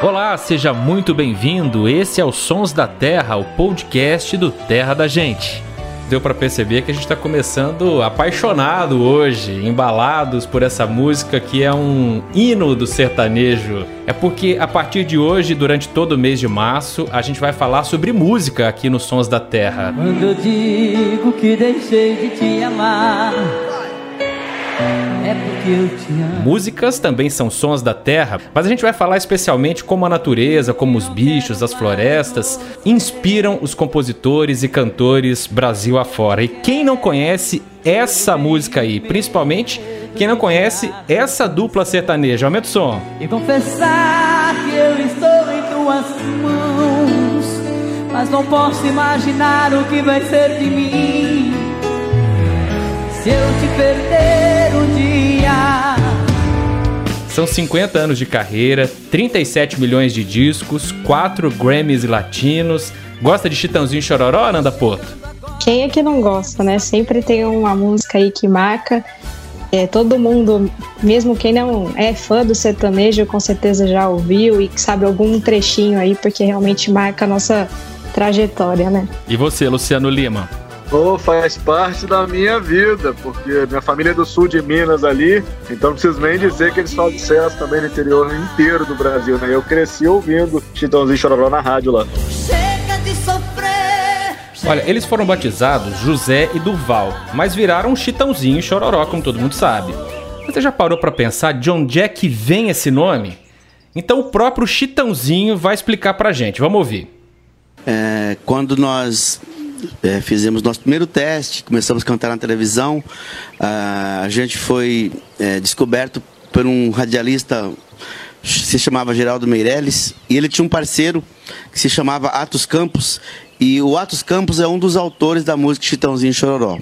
Olá, seja muito bem-vindo. Esse é o Sons da Terra, o podcast do Terra da Gente. Deu para perceber que a gente está começando apaixonado hoje, embalados por essa música que é um hino do sertanejo. É porque a partir de hoje, durante todo o mês de março, a gente vai falar sobre música aqui no Sons da Terra. Quando eu digo que deixei de te amar é porque eu te amo. Músicas também são sons da terra, mas a gente vai falar especialmente como a natureza, como os bichos, as florestas inspiram os compositores e cantores Brasil afora. E quem não conhece essa música aí, principalmente quem não conhece essa dupla sertaneja, aumenta o som. E confessar que eu estou em tuas mãos, mas não posso imaginar o que vai ser de mim se eu te perder um dia. São 50 anos de carreira, 37 milhões de discos, 4 Grammys latinos. Gosta de Chitãozinho Chororó, Nanda Porto? Quem é que não gosta, né? Sempre tem uma música aí que marca. É, todo mundo, mesmo quem não é fã do sertanejo, com certeza já ouviu e sabe algum trechinho aí, porque realmente marca a nossa trajetória, né? E você, Luciano Lima? Oh, faz parte da minha vida, porque minha família é do sul de Minas ali, então não preciso nem dizer que eles fazem sucesso também no interior inteiro do Brasil, né? Eu cresci ouvindo Chitãozinho Chororó na rádio lá. Chega de sofrer. Olha, eles foram batizados José e Durval, mas viraram Chitãozinho e Chororó, como todo mundo sabe. Você já parou para pensar de onde é que vem esse nome? Então o próprio Chitãozinho vai explicar pra gente. Vamos ouvir. É, quando nós é, fizemos nosso primeiro teste, começamos a cantar na televisão. Ah, a gente foi é, descoberto por um radialista se chamava Geraldo Meirelles e ele tinha um parceiro que se chamava Atos Campos e o Atos Campos é um dos autores da música Chitãozinho Chororó.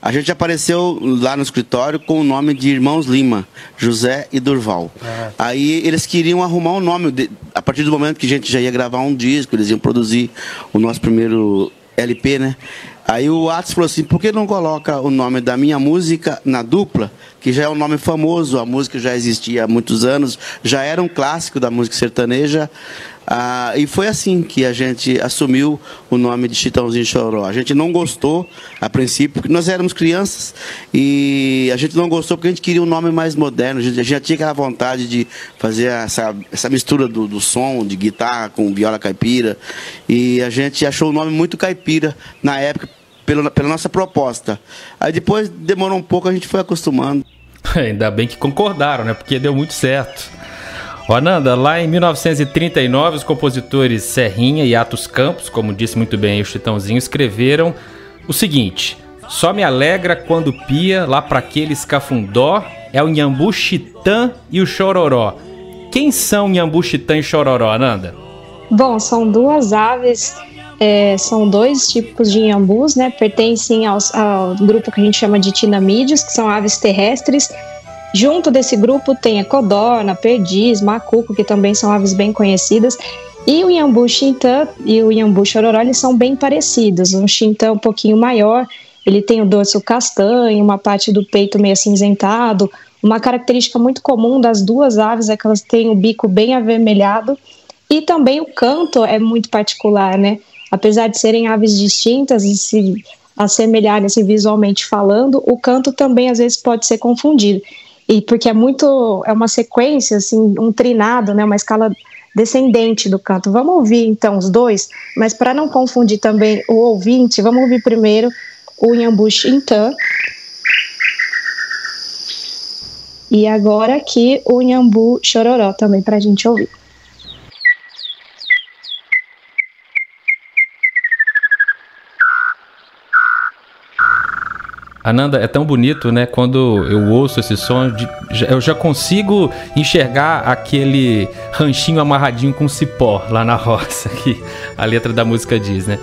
A gente apareceu lá no escritório com o nome de Irmãos Lima, José e Durval. Aí eles queriam arrumar um nome, de- a partir do momento que a gente já ia gravar um disco, eles iam produzir o nosso primeiro LP, né? Aí o Atos falou assim, por que não coloca o nome da minha música na dupla, que já é um nome famoso, a música já existia há muitos anos, já era um clássico da música sertaneja, ah, e foi assim que a gente assumiu o nome de Chitãozinho Chororó. A gente não gostou, a princípio, porque nós éramos crianças, e a gente não gostou porque a gente queria um nome mais moderno, a gente já tinha aquela vontade de fazer essa, essa mistura do, do som, de guitarra com viola caipira, e a gente achou o nome muito caipira na época, pela, pela nossa proposta. Aí depois demorou um pouco, a gente foi acostumando. Ainda bem que concordaram, né? Porque deu muito certo. Ó, Ananda, lá em 1939, os compositores Serrinha e Atos Campos, como disse muito bem o Chitãozinho, escreveram o seguinte: Só me alegra quando pia lá para aqueles cafundó é o Nhambu Chitã e o Chororó. Quem são Nhambu Chitã e Chororó, Ananda? Bom, são duas aves, é, são dois tipos de inhambus, né? Pertencem aos- ao grupo que a gente chama de tinamídeos, que são aves terrestres. Junto desse grupo tem a codorna, perdiz, macuco, que também são aves bem conhecidas. E o iambu xintã e o iambu chororó, são bem parecidos. Um xintã um pouquinho maior, ele tem o dorso castanho, uma parte do peito meio acinzentado. Uma característica muito comum das duas aves é que elas têm o bico bem avermelhado e também o canto é muito particular, né? Apesar de serem aves distintas e se assemelharem assim, visualmente falando, o canto também às vezes pode ser confundido. E porque é muito, é uma sequência, assim, um trinado, né? Uma escala descendente do canto. Vamos ouvir então os dois, mas para não confundir também o ouvinte, vamos ouvir primeiro o Inhambu Xintã. E agora aqui o Inhambu Chororó também para a gente ouvir. Ananda, é tão bonito, né? Quando eu ouço esse som, eu já consigo enxergar aquele ranchinho amarradinho com cipó lá na roça, que a letra da música diz, né?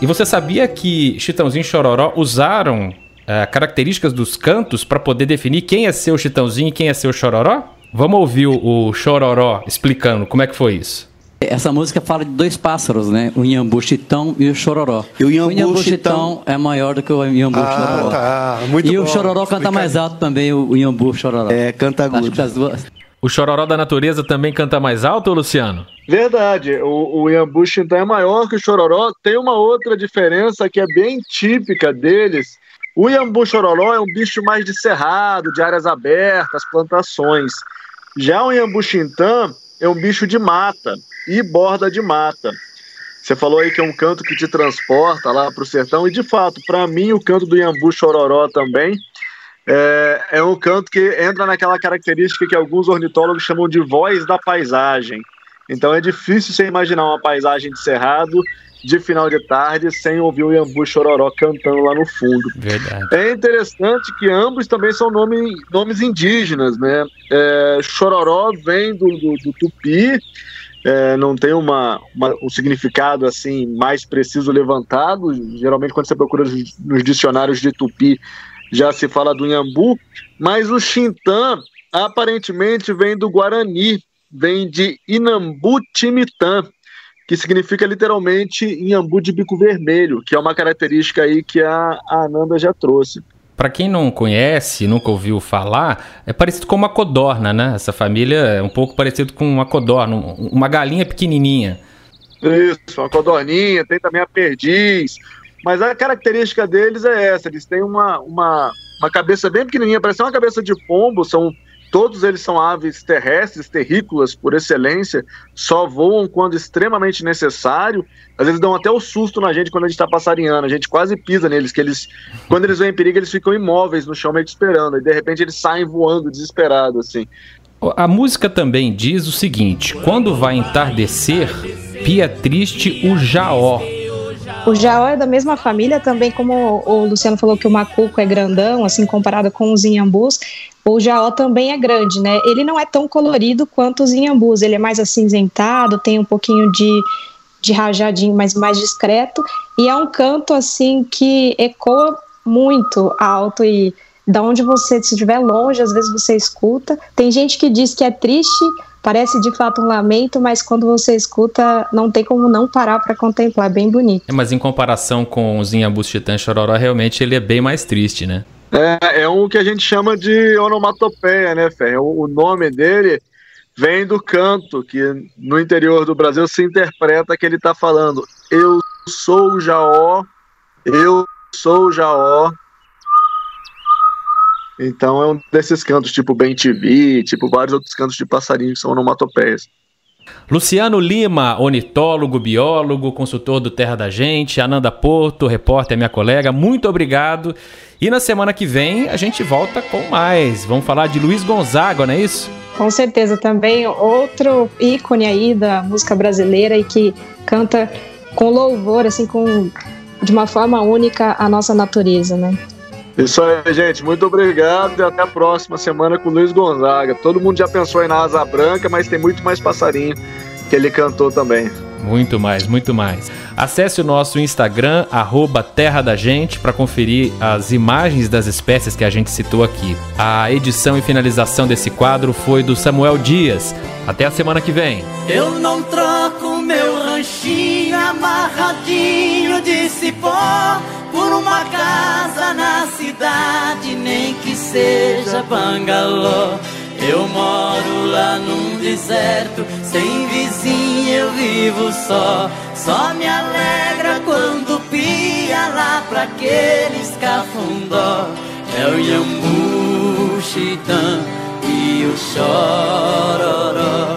E você sabia que Chitãozinho e Chororó usaram eh, características dos cantos para poder definir quem é seu Chitãozinho e quem é seu Chororó? Vamos ouvir o, o Chororó explicando como é que foi isso. Essa música fala de dois pássaros, né? O Inhambu Chitão e o Chororó. E o Inhambu Chitão Chitão é maior do que o Inhambu Ah, Chororó. tá. Muito e o bom. Chororó canta Explica- mais alto também, o Inhambu Chororó. É, canta Acho agudo. que as duas. O chororó da natureza também canta mais alto, Luciano? Verdade, o, o Iambu Xintã é maior que o chororó. Tem uma outra diferença que é bem típica deles. O Iambu chororó é um bicho mais de cerrado, de áreas abertas, plantações. Já o Iambu Xintã é um bicho de mata e borda de mata. Você falou aí que é um canto que te transporta lá para o sertão, e de fato, para mim, o canto do Iambu Chororó também é, é um canto que entra naquela característica que alguns ornitólogos chamam de voz da paisagem. Então é difícil você imaginar uma paisagem de cerrado de final de tarde sem ouvir o Iambu Chororó cantando lá no fundo. Verdade. É interessante que ambos também são nome, nomes indígenas, né? É, Chororó vem do, do, do Tupi, é, não tem uma, uma, um significado assim mais preciso levantado. Geralmente, quando você procura nos dicionários de Tupi, já se fala do Inhambu, mas o Xintã aparentemente vem do Guarani, vem de Inambu Timitã, que significa literalmente Inhambu de bico vermelho, que é uma característica aí que a, a Ananda já trouxe. Para quem não conhece, nunca ouviu falar, é parecido com uma codorna, né? Essa família é um pouco parecido com uma codorna, uma galinha pequenininha. Isso, uma codorninha, tem também a perdiz. Mas a característica deles é essa, eles têm uma, uma, uma cabeça bem pequenininha, parece uma cabeça de pombo, são Todos eles são aves terrestres, terrícolas por excelência, só voam quando extremamente necessário. Às vezes dão até o susto na gente quando a gente está passarinhando, a gente quase pisa neles, que eles, quando eles vêm em perigo, eles ficam imóveis no chão meio que esperando, e de repente eles saem voando desesperados, assim. A música também diz o seguinte: quando vai entardecer, pia triste o jaó. O jaó é da mesma família, também como o Luciano falou que o macuco é grandão, assim, comparado com os inhambus, o jaó também é grande, né? Ele não é tão colorido quanto os inhambus, ele é mais acinzentado, tem um pouquinho de, de rajadinho, mas mais discreto, e é um canto, assim, que ecoa muito alto e da onde você, se estiver longe, às vezes você escuta. Tem gente que diz que é triste, parece de fato um lamento, mas quando você escuta, não tem como não parar para contemplar, é bem bonito. É, mas em comparação com os Inhabus Titã Chororó, realmente ele é bem mais triste, né? É, é um que a gente chama de onomatopeia, né, Fé? O nome dele vem do canto, que no interior do Brasil se interpreta que ele está falando eu sou o Jaó, eu sou o Jaó, então é um desses cantos, tipo Bem TV, tipo vários outros cantos de passarinho que são onomatopeias. Luciano Lima, ornitólogo, biólogo, consultor do Terra da Gente, Ananda Porto, repórter, minha colega, muito obrigado. E na semana que vem a gente volta com mais. Vamos falar de Luiz Gonzaga, não é isso? Com certeza, também outro ícone aí da música brasileira e que canta com louvor, assim, com de uma forma única a nossa natureza, né? Isso aí, gente. Muito obrigado e até a próxima semana com o Luiz Gonzaga. Todo mundo já pensou em na asa branca, mas tem muito mais passarinho que ele cantou também. Muito mais, muito mais. Acesse o nosso Instagram, arroba Terra da Gente, para conferir as imagens das espécies que a gente citou aqui. A edição e finalização desse quadro foi do Samuel Dias. Até a semana que vem. Eu não troco meu ranchinho amarradinho de cipó por uma casa na cidade, nem que seja bangalô. Eu moro lá num deserto, sem vizinho eu vivo só. Só me alegra quando pia lá pra aqueles cafundó. É o Yambu, Chitã e o Chororó.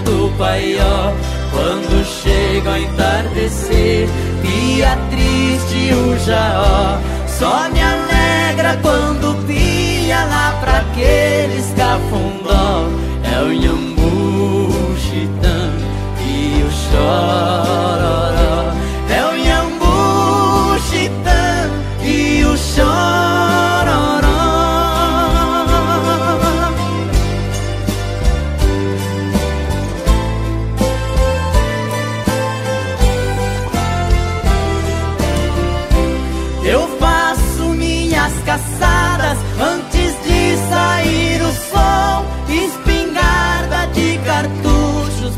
Do paió. Quando chega a entardecer, pia triste o jaó. Só me alegra quando pia lá pra aqueles cafundó. É o Yambu, Chitã e o Chororó.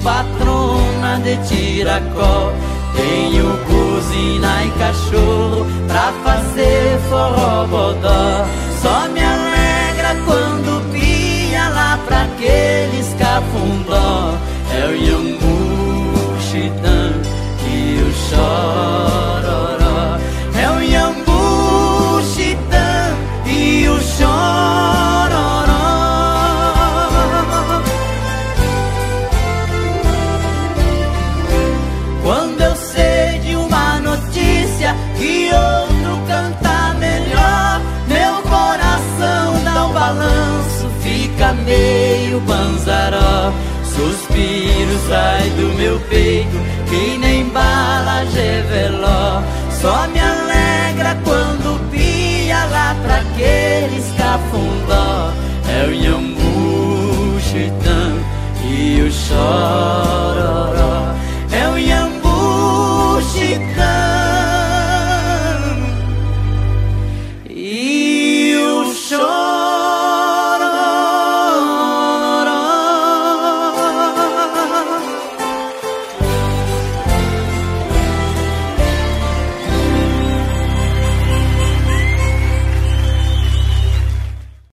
Patrona de tiracó. Tenho buzina e cachorro pra fazer forró bodó. Só me alegra quando pia lá pra aqueles cafundó. É o Iambu, Chitã e o Chororó. Fica meio banzaró. Suspiro sai do meu peito, que nem bala geveló. Só me alegra quando pia lá pra aqueles cafundó. É o Iambu, Chitã e o Chó.